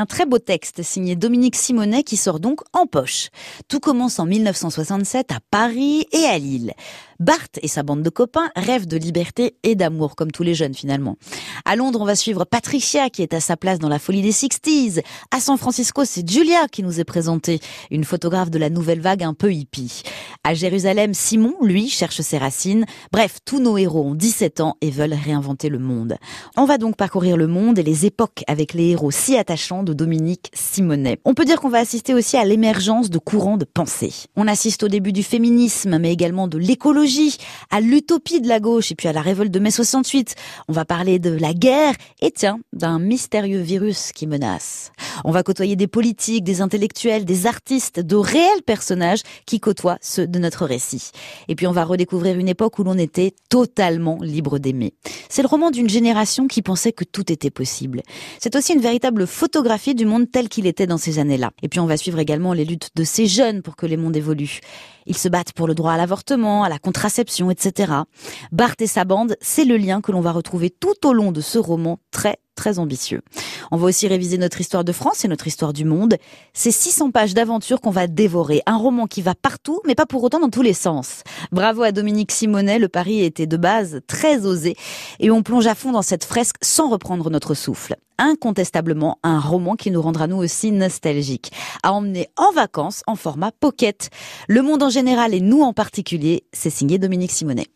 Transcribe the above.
Un très beau texte signé Dominique Simonet qui sort donc en poche. Tout commence en 1967 à Paris et à Lille. Bart et sa bande de copains rêvent de liberté et d'amour, comme tous les jeunes finalement. À Londres, on va suivre Patricia qui est à sa place dans la folie des 60s. À San Francisco, c'est Julia qui nous est présentée, une photographe de la nouvelle vague un peu hippie. À Jérusalem, Simon, lui, cherche ses racines. Bref, tous nos héros ont 17 ans et veulent réinventer le monde. On va donc parcourir le monde et les époques avec les héros si attachants de Dominique Simonet. On peut dire qu'on va assister aussi à l'émergence de courants de pensée. On assiste au début du féminisme, mais également de l'écologie, à l'utopie de la gauche et puis à la révolte de mai 68. On va parler de la guerre et tiens, d'un mystérieux virus qui menace. On va côtoyer des politiques, des intellectuels, des artistes, de réels personnages qui côtoient ceux de notre récit. Et puis on va redécouvrir une époque où l'on était totalement libre d'aimer. C'est le roman d'une génération qui pensait que tout était possible. C'est aussi une véritable photographie du monde tel qu'il était dans ces années-là. Et puis on va suivre également les luttes de ces jeunes pour que les mondes évoluent. Ils se battent pour le droit à l'avortement, à la contraception, etc. Bart et sa bande, c'est le lien que l'on va retrouver tout au long de ce roman très très ambitieux. On va aussi réviser notre histoire de France et notre histoire du monde. C'est 600 pages d'aventure qu'on va dévorer. Un roman qui va partout, mais pas pour autant dans tous les sens. Bravo à Dominique Simonet, le pari était de base très osé. Et on plonge à fond dans cette fresque sans reprendre notre souffle. Incontestablement un roman qui nous rendra nous aussi nostalgiques. À emmener en vacances en format pocket. Le monde en général et nous en particulier, c'est signé Dominique Simonet.